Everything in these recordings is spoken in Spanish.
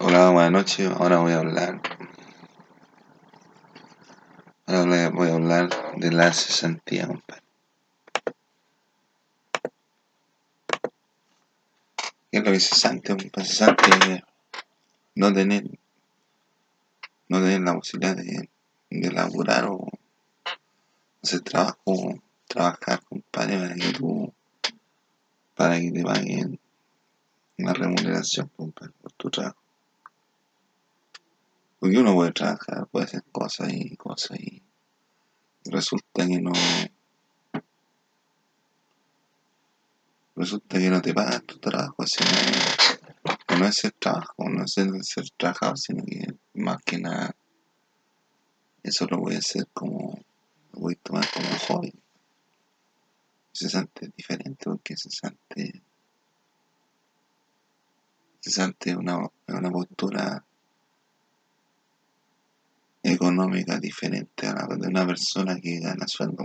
Hola, buenas noches. Ahora voy a hablar. Ahora voy a hablar de la cesantía, compadre. ¿Qué es lo que es cesante, compadre? No tener, no tener la posibilidad de, de laburar o hacer trabajo, trabajar, compadre, para que tú, para que te paguen una remuneración, por tu trabajo. Porque uno puede trabajar, puede hacer cosas y cosas y resulta que no resulta que no te pagan tu trabajo, sino que no es ser trabajo, no es ser, ser trabajador, sino que más que nada eso lo voy a hacer como lo voy a tomar como hobby. Cesante es diferente porque cesante cesante es una, es una postura económica diferente a la de una persona que gana sueldo.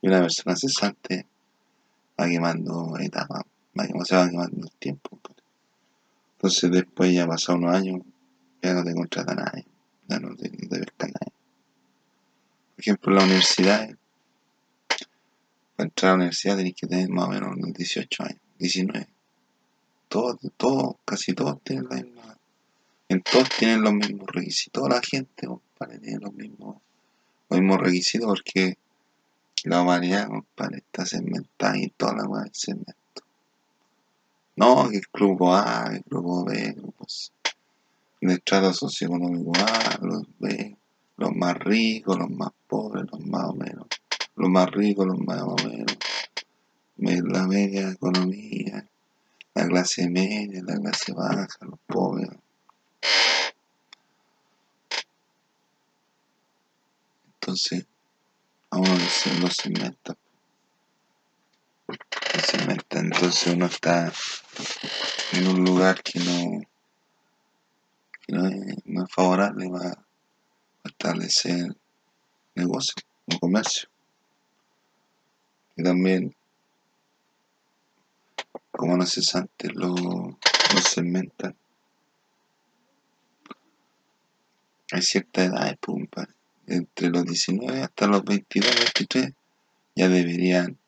Y una persona cesante va quemando etapas, va, o se va quemando el tiempo. Entonces después ya pasado unos años, ya no te contrata nadie, ya no te, no te nadie. Por ejemplo, la universidad, para entrar a la universidad tenés que tener más o menos unos 18 años, 19. Todos, todos, casi todos tienen la misma, todos tienen los mismos requisitos. Toda la gente, compadre, tiene los mismos, mismos requisitos porque la humanidad, compadre, está segmentada y toda la es segmento. No, que el grupo A, el grupo B, grupos de estrato socioeconómico A, los B, los más ricos, los más pobres, los más o menos, los más ricos, los más o menos, me- la media economía, la clase media, la clase baja, los pobres. Entonces, a uno se lo segmenta, lo segmenta, entonces uno está en un lugar que no, que no es, no es favorable para establecer negocio o comercio. Y también, como los cesantes lo, lo segmentan, hay cierta edad, pues, entre los 19 hasta los 22, 23, ya deberían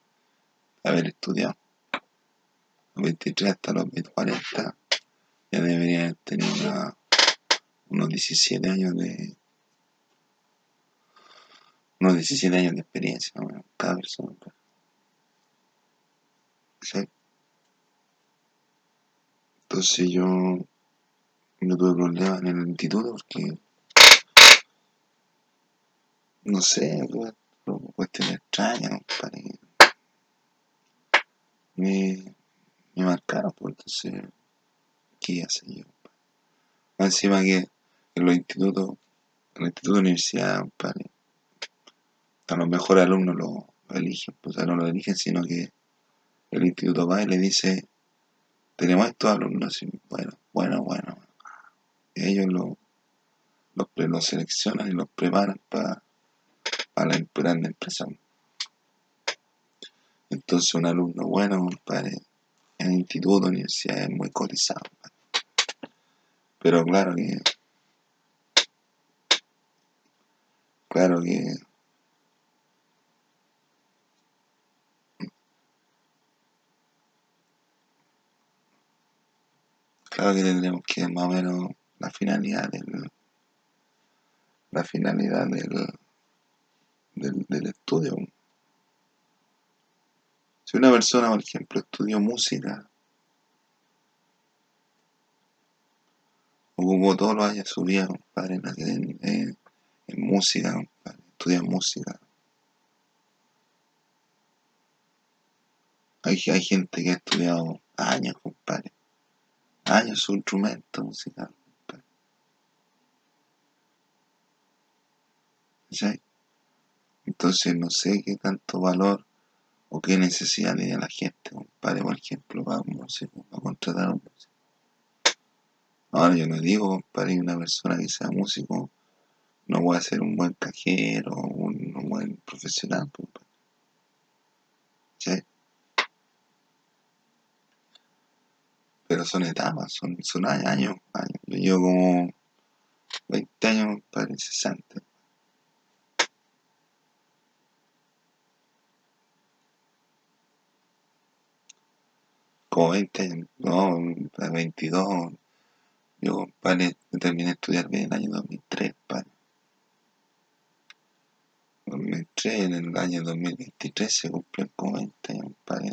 haber estudiado. Los 23 hasta los 20, 40, ya deberían tener una- unos 17 años de unos 17 años de experiencia, más o menos, cada persona. pues. ¿Cachai? Entonces yo no tuve problemas en el instituto porque, no sé, cuestiones extrañas, compadre. Me, me marcaron, pues entonces, ¿qué hacer yo? Encima que en los institutos, en el instituto de universidad, a los mejores alumnos lo, eligen, pues o sea, no lo eligen, sino que el instituto va y le dice, tenemos estos alumnos, y bueno, bueno, bueno. Ellos lo, los seleccionan y los preparan para la em- grande empresa. Entonces un alumno bueno, compadre, en el instituto, universidad es muy cotizado. Pero claro que, claro que, claro que tendremos que más o menos la finalidad del, la finalidad del, del, del estudio. Si una persona, por ejemplo, estudió música, ocupó todos los años de su vida, compadre, en, en- música, compadre, estudia música. Hay, hay gente que ha estudiado años, compadre, años su instrumento musical, compadre. Entonces no sé qué tanto valor o qué necesidad tiene la gente, compadre, por ejemplo, para un músico, para contratar a un músico. Ahora yo no digo, compadre, una persona que sea músico no puede ser un buen cajero, un, un buen profesional, compadre. ¿cachai? pero son etapas, son, son años, años. Yo como 20 años, compadre, incesante. Como 20 años, no, 22. Yo, compadre, terminé de estudiar en el año 2003, padre. 2003, en el año 2023 se cumplen como 20 años, padre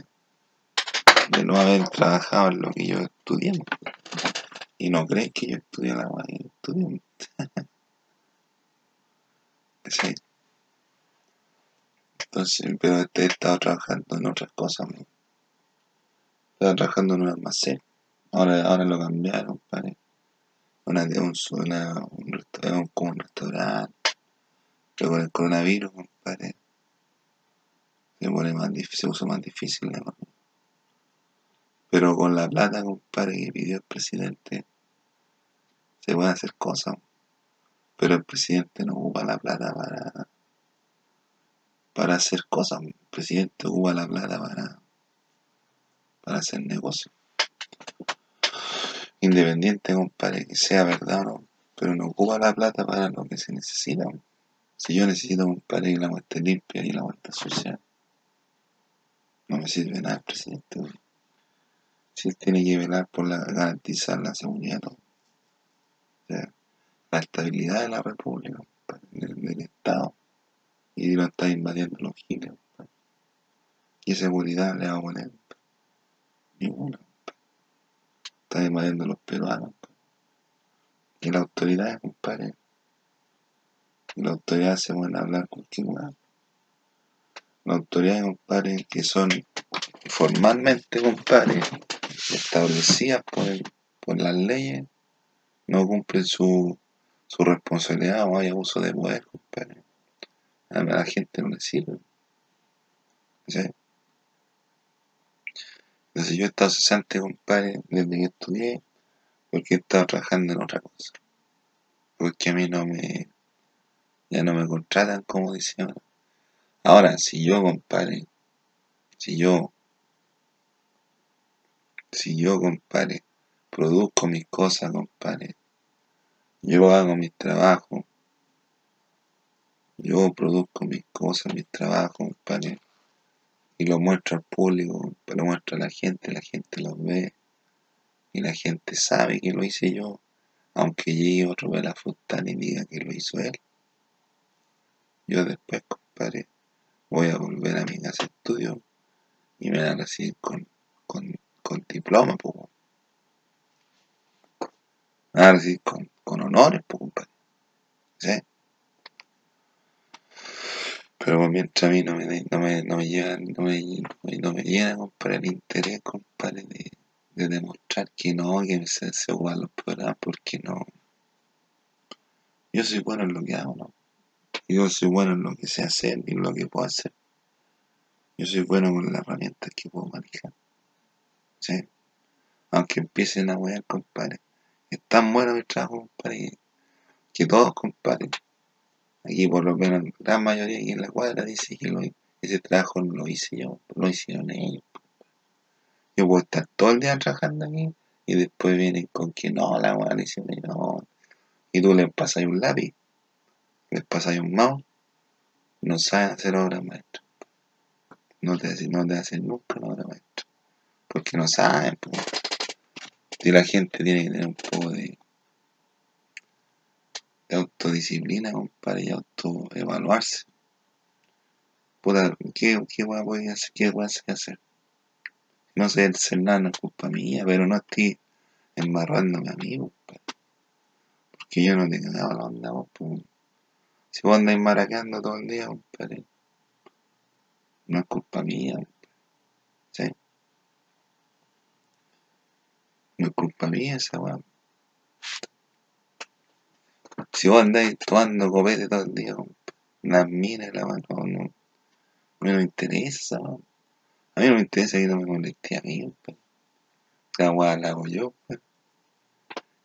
de no haber trabajado en lo que yo estudié. Y no crees que yo estudié la guay, estudié. sí. Entonces, pero he estado trabajando en otras cosas. ¿no? Estaba trabajando en un almacén. Ahora, ahora lo cambiaron, padre. Una un, una, un, un, como un restaurante. Pero con el coronavirus, compadre, se pone más difícil, se usa más difícil pero con la plata, compadre, que pidió el presidente, se pueden hacer cosas. Pero el presidente no ocupa la plata para, para hacer cosas. El presidente ocupa la plata para, para hacer negocios. Independiente, compadre, que sea verdad o no, pero no ocupa la plata para lo que se necesita. Si yo necesito, compadre, que la agua esté limpia y la agua esté sucia, no me sirve nada el presidente si él tiene que velar por la, garantizar la seguridad, la estabilidad de la República, del, Estado, y no está invadiendo los giles. ¿Qué seguridad le va a poner? Ninguna. Está invadiendo los peruanos. Y la autoridad, compadre. Y la autoridad se pueden hablar cualquier lugar. Las autoridades, compadre, que son formalmente, compadre, establecidas por, por las leyes, no cumplen su, su responsabilidad o hay abuso de poder, compadre. A la gente no le sirve. ¿Sí? Entonces yo he estado cesante, compadre, desde que estudié, porque he estado trabajando en otra cosa. Porque a mí no me, ya no me contratan como decían. Ahora, si yo, compadre, si yo si yo, compadre, produzco mis cosas, compadre, yo hago mis trabajos, yo produzco mis cosas, mis trabajos, compadre, y lo muestro al público, lo muestro a la gente, la gente lo ve, y la gente sabe que lo hice yo, aunque llegue otro de la fruta y diga que lo hizo él. Yo después, compadre, voy a volver a mi casa de estudio y me van a recibir con, con con diploma, pues. Ah, sí, con, con honores, pues, compadre. ¿Sí? Pero mientras a mí no me, no me, no me llega, no me, no me llena, compadre, el interés, compadre, de, de demostrar que no, que se, se igual los programas, porque no. Yo soy bueno en lo que hago, ¿no? Yo soy bueno en lo que sé hacer y en lo que puedo hacer. Yo soy bueno con las herramientas que puedo manejar. ¿sí? Aunque empiecen a wear, compadre. Es tan bueno mi trabajo, compadre, que todos, compadre. Aquí por lo menos la gran mayoría aquí en la cuadra dice que ese trabajo lo hice yo, lo hicieron ellos. Yo puedo estar todo el día trabajando aquí y después vienen con que no, la weá le hicieron no. Y tú les pasas un lápiz, les pasas un mouse, no saben hacer obra maestra. No te, no te hacen nunca una obra maestra porque no saben. Y la gente tiene que tener un poco de, autodisciplina, compadre, y autoevaluarse. Puta, ¿qué, qué voy a hacer? ¿Qué voy a hacer? No sé ser nada, no es culpa mía, pero no estoy embarrándome a mí, compadre. Porque yo no tengo nada la onda, pues. Si vos andáis maraqueando todo el día, compadre, no es culpa mía, ¿sí? No es culpa mía esa weón. Si vos andáis tomando copete todo el día, las minas, la weón, no, no, a mí no me interesa. A mí no me interesa que no me moleste a mí, weón. La weón la hago yo, weón.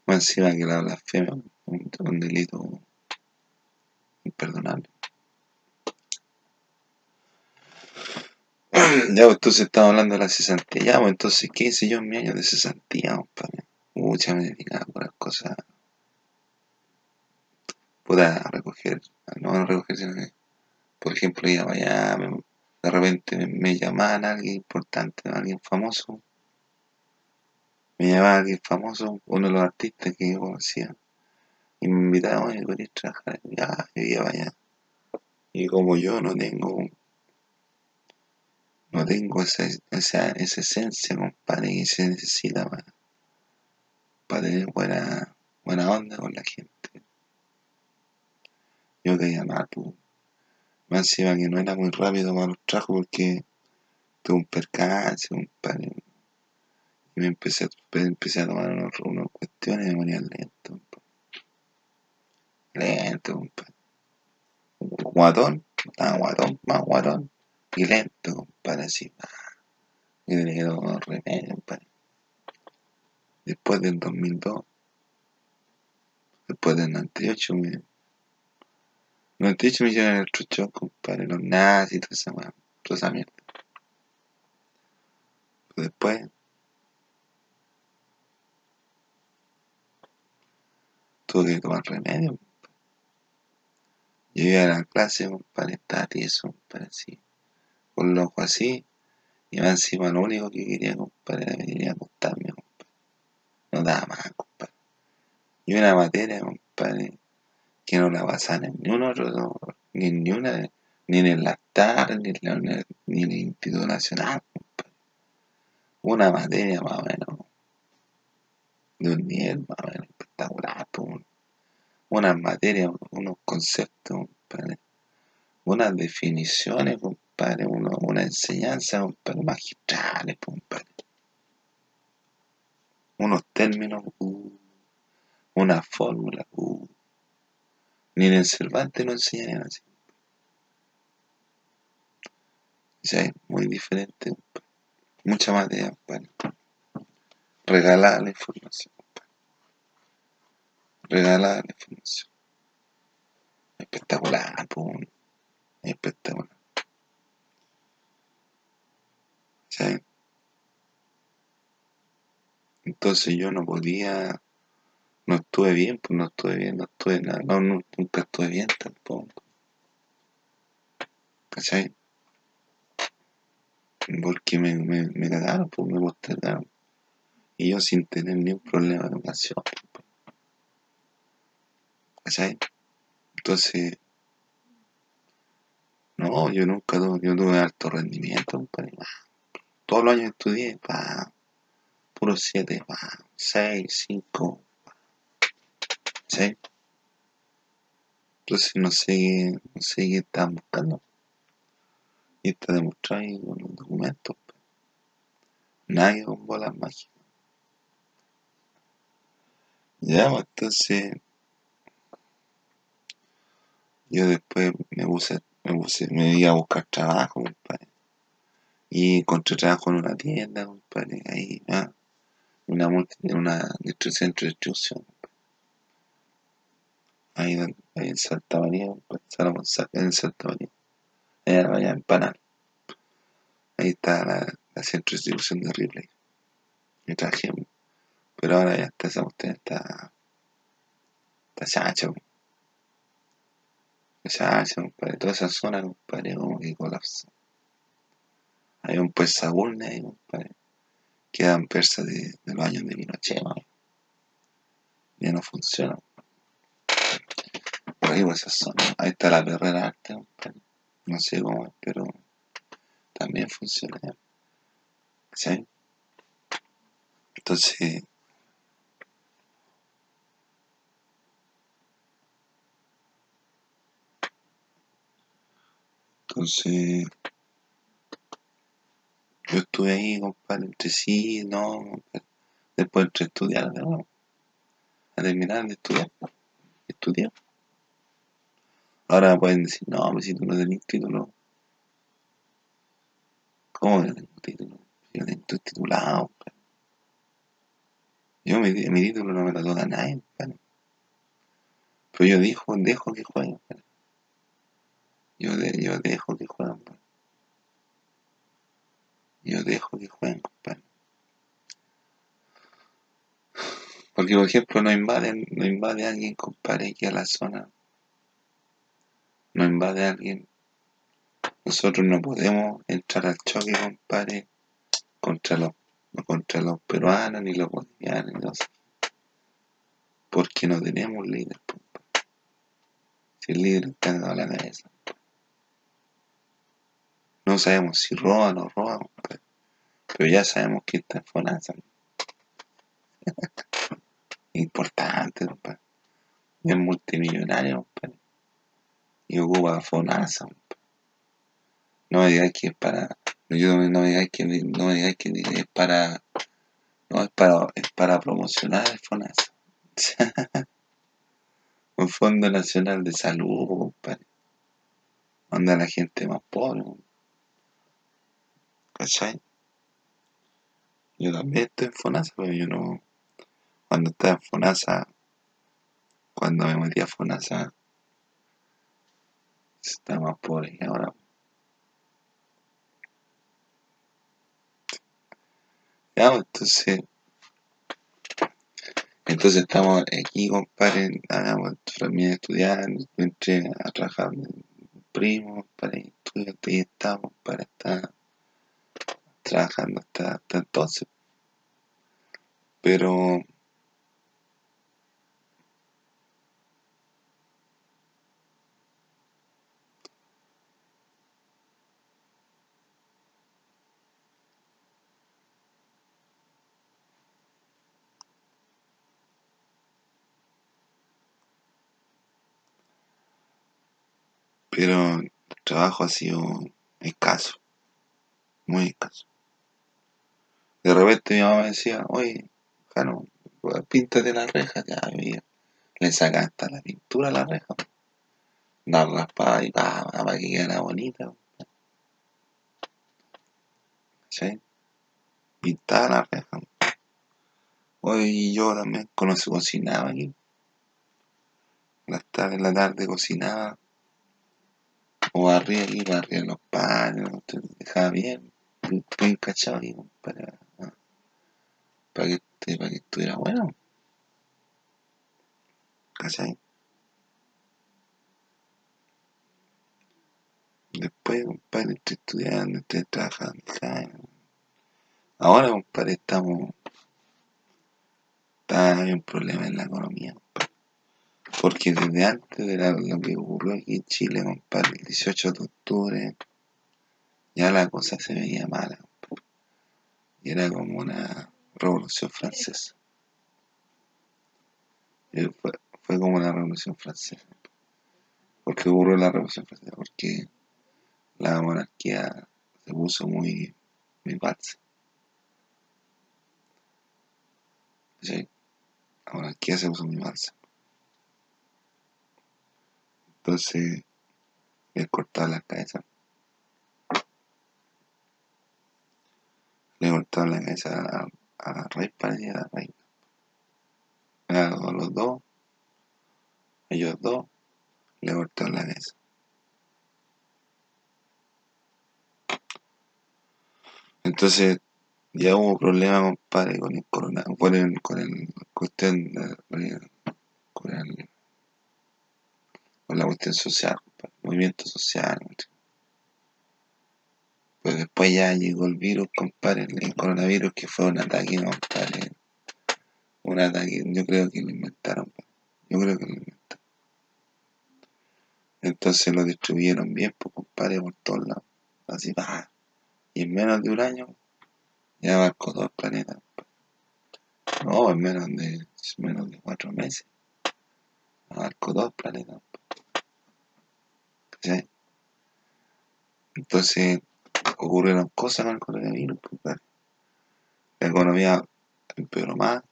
encima que la blasfemia un, un delito imperdonable. ya, pues, entonces estamos hablando de la cesantía. Ya, pues, entonces, ¿qué hice yo en mi año de cesantía, compadre? Mucha me dedicaba por las cosas. Pueda recoger, no recoger, sino que, por ejemplo, allá, me- de repente me, llamaban a alguien importante, a alguien famoso. Me llamaba a alguien famoso, uno de los artistas que yo conocía. Y me invitaba, oye, ¿querés trabajar? Ya, yo iba allá. Y como yo no tengo, no tengo esa, esa, esa esencia, compadre, que se necesita para, para tener buena, buena onda con la gente. Yo quería mal, pues. Más encima que no era muy rápido para los trabajos porque tuve un percance, compadre. Y me empecé, a- empecé a tomar unos, unas cuestiones y me ponía lento, compadre. Lento, compadre. Guatón, estaba guatón, más guatón. Y lento, compadre, así. Y tenía que tomar remedio, compadre. Después del 2002, después del 98, me, 98 me hicieron el trucho, compadre, los nazis toda esa, weá, toda esa mierda. Pero después, tuve que tomar remedio. Yo iba a la clase, compadre, estaba tieso, compadre, así, con los ojos así, y más encima lo único que quería, compadre, era venir a acostarme, compadre. No daba más, compadre. Y una materia, compadre, que no la pasaban en ni uno otro, ni en ni una, ni en el lactar, ni en, la, ni en el Instituto Nacional, compadre. Una materia más o menos, de un nivel más o menos espectacular, unas materias, unos conceptos, compadre, unas definiciones, compadre, una enseñanza, compadre, magistrales, compadre. Unos términos, uh, una fórmula, uh. Ni en el Cervantes lo enseñan así. Muy diferente. Mucha materia, compadre. Regalada la información. Regalada la información. Espectacular, pues, espectacular. ¿sabes? Entonces yo no podía, no estuve bien, pues no estuve bien, no estuve nada, no, nunca estuve bien tampoco, ¿cachai? Porque me, me, me cagaron, pues me postergaron. Y yo sin tener ni un problema de educación, pues, ¿cachai? Entonces, no, yo nunca tuve, yo tuve alto rendimiento, compadre. Todos los años estudié, pa, puro 7, pa, 6, 5, ¿cachai? Entonces no sé no sé qué estaban buscando. Y está demostrado ahí con los documentos. pues. Nadie con bolas mágicas. Ya, pues entonces yo después me puse, me puse, me iba a buscar trabajo, compadre. Y encontré trabajo en una tienda, compadre, ahí, ah, una multi, una de distribución, ahí, ahí en Santa María, Sa- en Santa María, allá, allá en Panal. Ahí está la, la centro de distribución de Ripley. Y trabajé, pero ahora ya está esa cuestión, está, está chacha, chacha, compadre, toda esa zona, compadre, como que colapsa. Hay un pues Sagún ahí, compadre. Quedan persas de, de los años de Pinochet, ¿no? Ya no funciona. Esa zona. Ahí está la perrera arte, compadre. No sé cómo es, pero también funciona. ¿Sí? Entonces, entonces, yo estuve ahí, compadre, entre sí, no. Después entre estudiar, nuevo. A terminar de estudiar, estudiar. Ahora me pueden decir, no, pues si tú no tenés título, ¿cómo que no tengo título? Yo tengo estoy titulado. Yo mi, título no me lo toca nadie. Pero yo dejo, dejo que jueguen, compadre. Yo, de, yo dejo que jueguen. Yo dejo que jueguen, compadre. Porque, por ejemplo, no invade, no invade alguien, compadre, aquí a la zona. No invade alguien. Nosotros no podemos entrar al choque, compadre, contra los, contra los peruanos, ni los bolivianos, ni. Porque no tenemos líder, compadre. Si el líder está en la cabeza. No sabemos si roba o no roba, compadre. Pero ya sabemos que está en. Importante, compadre. Es multimillonario, compadre. Y ocupa FONASA. No me digáis que es para. Yo no me digáis que no me digáis que es para. No, es para, es para promocionar FONASA. Un Fondo Nacional de Salud, compadre. Manda a la gente más pobre, ¿cachai? Yo también estoy en FONASA, pero yo no. Cuando estaba en FONASA, cuando me metí a FONASA, estaba pobre que ahora. Ya, pues, entonces. Entonces estamos aquí, compadre, hagamos también estudiando, entré a trabajar primo, para estudiar, y estamos, para estar trabajando hasta, hasta entonces. Pero pero el trabajo ha sido escaso, muy escaso. De repente mi mamá me decía, oye, Jano, píntate la reja, ya veía. Le saca hasta la pintura a la reja. La raspada y pa, para que quedara bonita. ¿Sí? Pintaba la reja. Hoy yo también conocí, cocinaba aquí. La tarde, en la tarde cocinaba. O barría aquí, barría los panes, dejaba bien, bien cachado aquí, para, para, que, para que estuviera bueno. ¿Cachai? Después, compadre, estoy estudiando, estoy trabajando. Ahora, compadre, estamos. Está hay un problema en la economía, compadre. Porque desde antes de la, lo que ocurrió aquí en Chile, compadre, el 18 de octubre, ya la cosa se veía mala. Y era como una revolución francesa. Y fue, fue como una revolución francesa. ¿Por qué ocurrió la revolución francesa? Porque la monarquía se puso muy, muy falsa. ¿Sí? La monarquía se puso muy falsa. Entonces, le cortaban la cabeza. Le cortaban la cabeza a, a la rey para y a la reina. A los dos, ellos dos, le cortaron la cabeza. Entonces, ya hubo problemas, compadre, con el coronavirus, con el, con el cuestión, de, con, el, con la cuestión social, compadre, movimiento social. Pues después ya llegó el virus, compadre, el coronavirus, que fue un ataque, compadre. Un ataque, yo creo que lo inventaron, yo creo que lo inventaron. Entonces lo distribuyeron bien, pues, compadre, por todos lados. Así, va. Y en menos de un año ya abarcó dos planetas. No, en menos de, menos de cuatro meses. Abarcó dos planetas. ¿Sí? Entonces ocurrieron cosas con el coronavirus. La economía empeoró más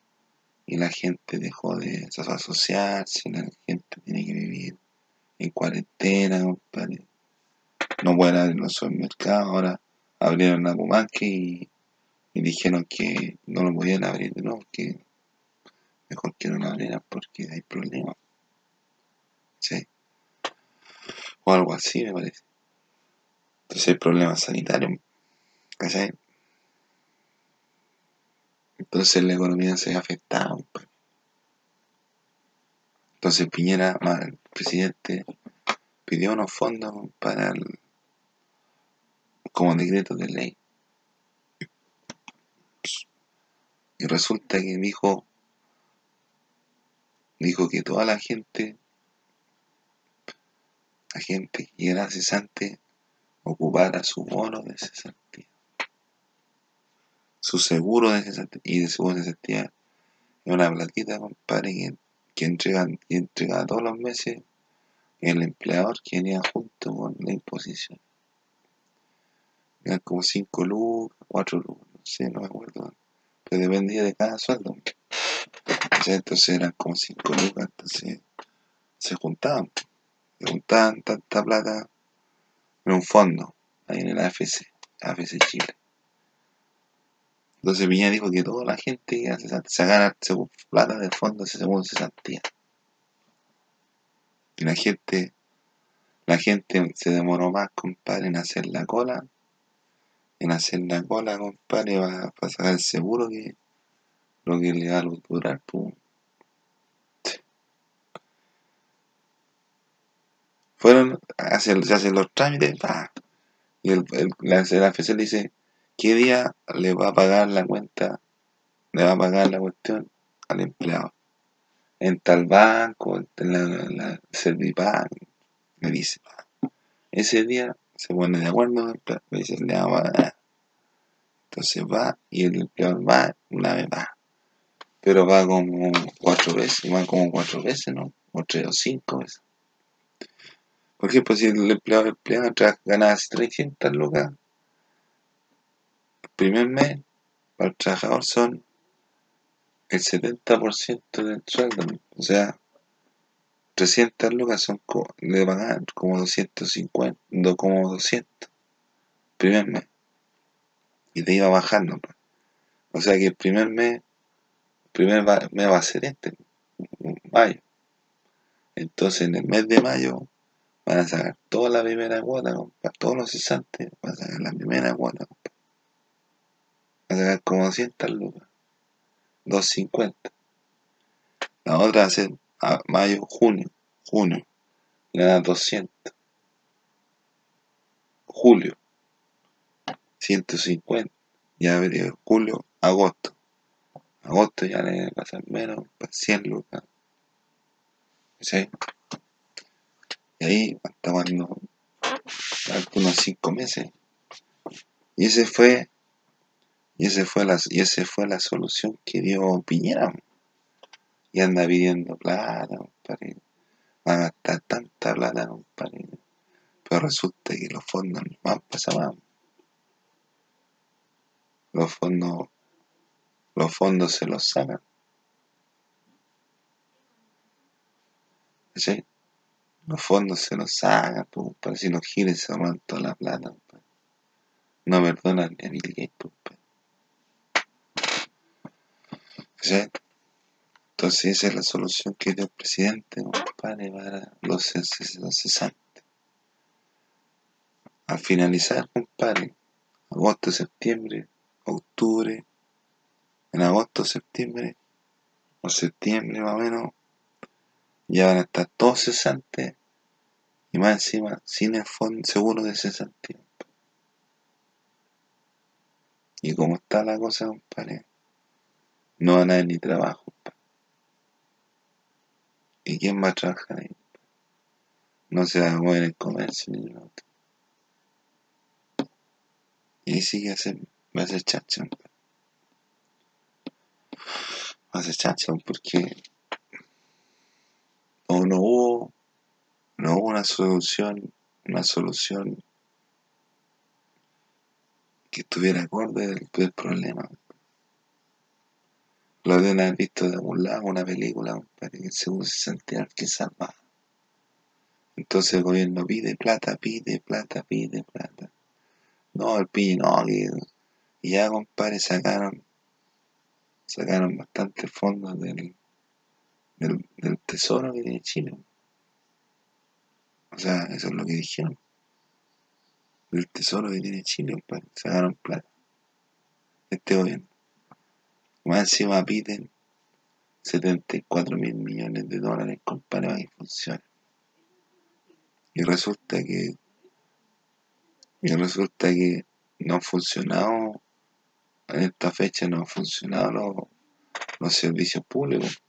y la gente dejó de asociarse, la gente tiene que vivir en cuarentena, compadre. No pueden abrir los supermercados, ahora abrieron la Pumanque y, y, dijeron que no lo podían abrir de nuevo, que mejor que no lo abrieran porque hay problemas. ¿Sí? O algo así, me parece. Entonces hay problemas sanitarios. Entonces la economía se ve afectada. Entonces Piñera, el presidente, pidió unos fondos para el, como decreto de ley. Y resulta que dijo, dijo que toda la gente, la gente que era cesante, ocupara su bono de cesantía. Su seguro de cesantía. Y de seguro de cesantía es una platita, compadre, que, que, entrega, todos los meses el empleador que venía junto con la imposición. Eran como 5 lucas, 4 lucas, no sé, no me acuerdo. Pero dependía de cada sueldo. Entonces eran como 5 lucas, entonces se juntaban. Se juntaban tanta plata en un fondo, ahí en el AFC, AFC Chile. Entonces Piñera dijo que toda la gente que hace sacara plata del fondo según cesantía. Y la gente, la gente se demoró más, compadre, en hacer la cola, en hacer la cola, compadre, para, para sacar el seguro que lo que le va a durar, pues. Fueron, se hacen los trámites, pa, y el, el, la, la dice, ¿qué día le va a pagar la cuenta, le va a pagar la cuestión al empleado? En tal banco, en la, la Servipac, me dice. Ese día se pone de acuerdo, me dice, le vamos a dar. Entonces va y el empleado va, una vez va. Pero va como cuatro veces, va como cuatro veces, ¿no? O tres o cinco veces. Por ejemplo, si el empleado, empleado gana 300 lucas, el primer mes para el trabajador son el 70% del sueldo. O sea, 300 lucas son como, le pagan como 250, no, como 200 primer mes. Y te iba bajando. Pues. O sea que el primer mes, el primer mes va a ser este, mayo. Entonces en el mes de mayo van a sacar toda la primera cuota, para todos los cesantes, van a sacar la primera cuota. Compa. Van a sacar como 200 lucas. 250. La otra va a ser a mayo, junio, junio. Le dan 200. Julio, 150. Ya vería julio, agosto. Agosto ya le pasan menos, 100 lucas. ¿Sí? Ahí hasta cuando unos 5 meses. Y ese fue y, ese fue la, y esa fue la solución que dio Piñera. Y anda pidiendo plata, compadre. Van a gastar tanta plata. Pero resulta que los fondos no van pasaban. Los fondos, los fondos se los sacan. ¿Sí? Los fondos se los sacan, pues, para si los giles se roban toda la plata. Compadre. No perdonan a Bill Gates, compadre. ¿Sí? Entonces esa es la solución que dio el presidente, compadre, para los cesantes. Al finalizar, compadre, agosto, septiembre, octubre, en agosto, septiembre, o septiembre más o menos, ya van a estar todos cesantes y más encima sin el fondo seguro de cesantía. Y como está la cosa, compadre, no van a haber ni trabajo. ¿Y quién va a trabajar ahí? No se va a mover el comercio ni otro. Y ahí sí que va a ser chacha. Va a ser chacha porque no, no hubo no hubo una solución una solución que estuviera acorde del, problema lo haber visto de algún lado, una película, para que seguro se sentía que salva. Entonces el gobierno pide plata, pide plata, pide plata. No, el pide, no, y ya, compadre, sacaron, sacaron bastantes fondos del, del, tesoro que tiene Chile. O sea, eso es lo que dijeron. Del tesoro que tiene Chile, compadre, sacaron plata. Este gobierno. Más encima piden 74 mil millones de dólares, compadre, para que funcione. Y resulta que. Y resulta que no ha funcionado. En esta fecha no han funcionado los servicios públicos.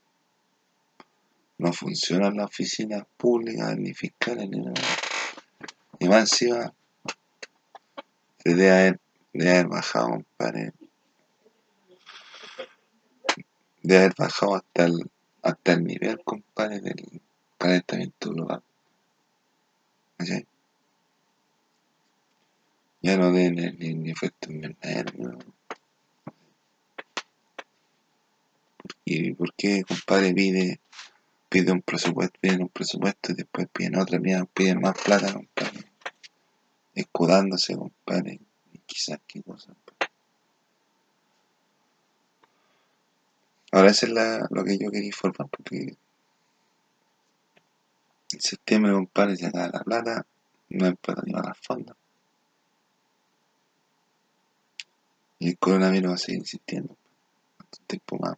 No funcionan las oficinas públicas, ni fiscales, ni nada. Y más encima, se debe haber, debe haber bajado, compadre. Debe haber bajado hasta el, hasta el nivel, compadre, del calentamiento global. ¿Cachai? Ya no deben ni, ni efecto invernadero. ¿no? ¿Y por qué, compadre, pide, pide un presupuesto, piden un presupuesto y después piden otra, piden, más plata, compadre? Escudándose, compadre. Y quizás qué cosa. Ahora eso es la, lo que yo quería informar, porque en septiembre, compadre, se acaba la plata, no hay plata ni para las fondas. Y el coronavirus va a seguir existiendo. ¿Cuánto tiempo más?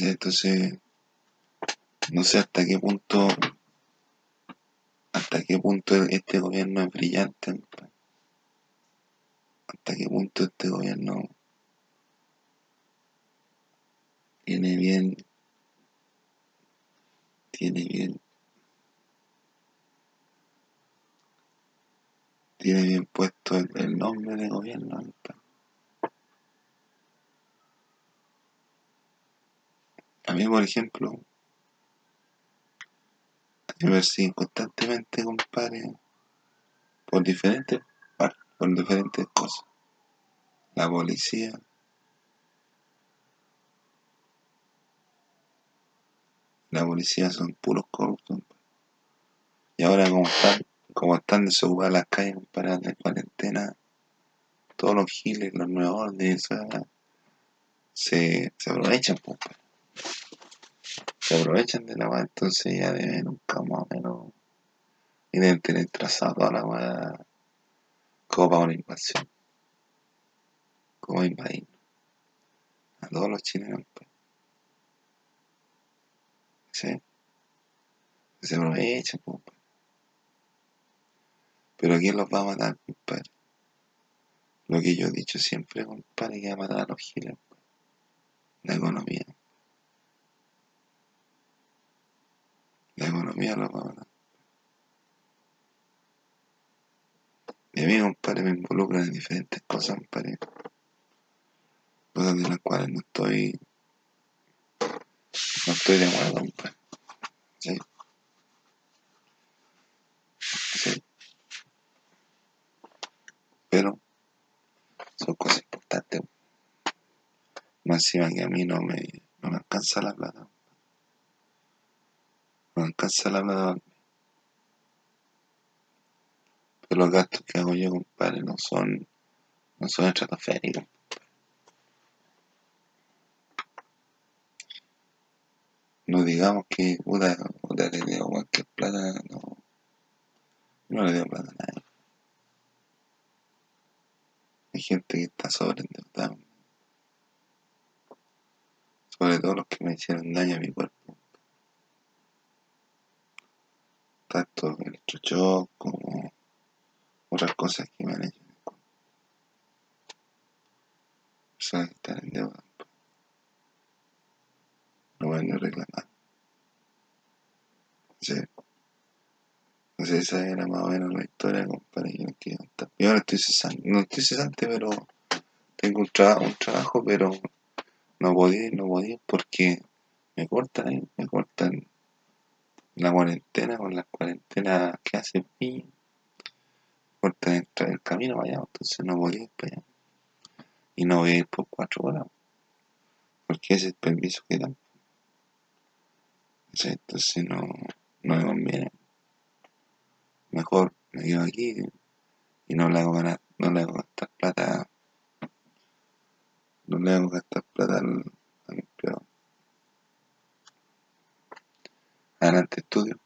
Entonces, no sé hasta qué punto, hasta qué punto este gobierno es brillante, hasta qué punto este gobierno tiene bien, tiene bien, tiene bien puesto el, el nombre de gobierno. A mí, por ejemplo, a mí me constantemente, compadre, por diferentes por diferentes cosas. La policía, la policía son puros corruptos. Y ahora como están, como están desocupadas las calles, compadre, de cuarentena, todos los giles, los nuevos órdenes, se, se aprovechan, pues. Se aprovechan de la weá, entonces ya deben nunca más o menos y deben tener trazado toda la weá como para una invasión, como invadir a todos los chilenos, pues. ¿sí? se aprovechan, pues, compadre. Pero ¿quién los va a matar, compadre? Lo que yo he dicho siempre, compadre, que va a matar a los giles, pues. la economía. La economía los va a matar. Y a mí, compadre, me involucran en diferentes cosas, compadre. Cosas de las cuales no estoy, no estoy de acuerdo, compadre. ¿sí? Sí. Pero son cosas importantes. Más encima que a mí no me, no me alcanza la plata. Me alcanza la plata. Pero los gastos que hago yo, compadre, no son, no son estratosféricos. No digamos que, puta, le debo cualquier plata, no. No le debo plata a nadie. Hay gente que está sobreendeudada. Sobre todo los que me hicieron daño a mi cuerpo. Tanto electroshock como otras cosas que me han hecho. Personas que están en deuda. No pueden ni reclamar. Sí. Entonces esa era más o menos la historia, compadre. Yo ahora estoy cesante, no estoy cesante, pero tengo un, tra- un trabajo, pero no podía, no podía porque me cortan, me cortan la cuarentena con las cuarentenas que hacen y cortan el, tra- el camino para allá, entonces no podía ir para allá. Y no voy a ir por cuatro horas, porque ese es el permiso que dan. Entonces no, no me conviene. Mejor me quedo aquí y no le hago ganar, no le hago gastar plata, no le hago gastar plata al, Adelante estudio.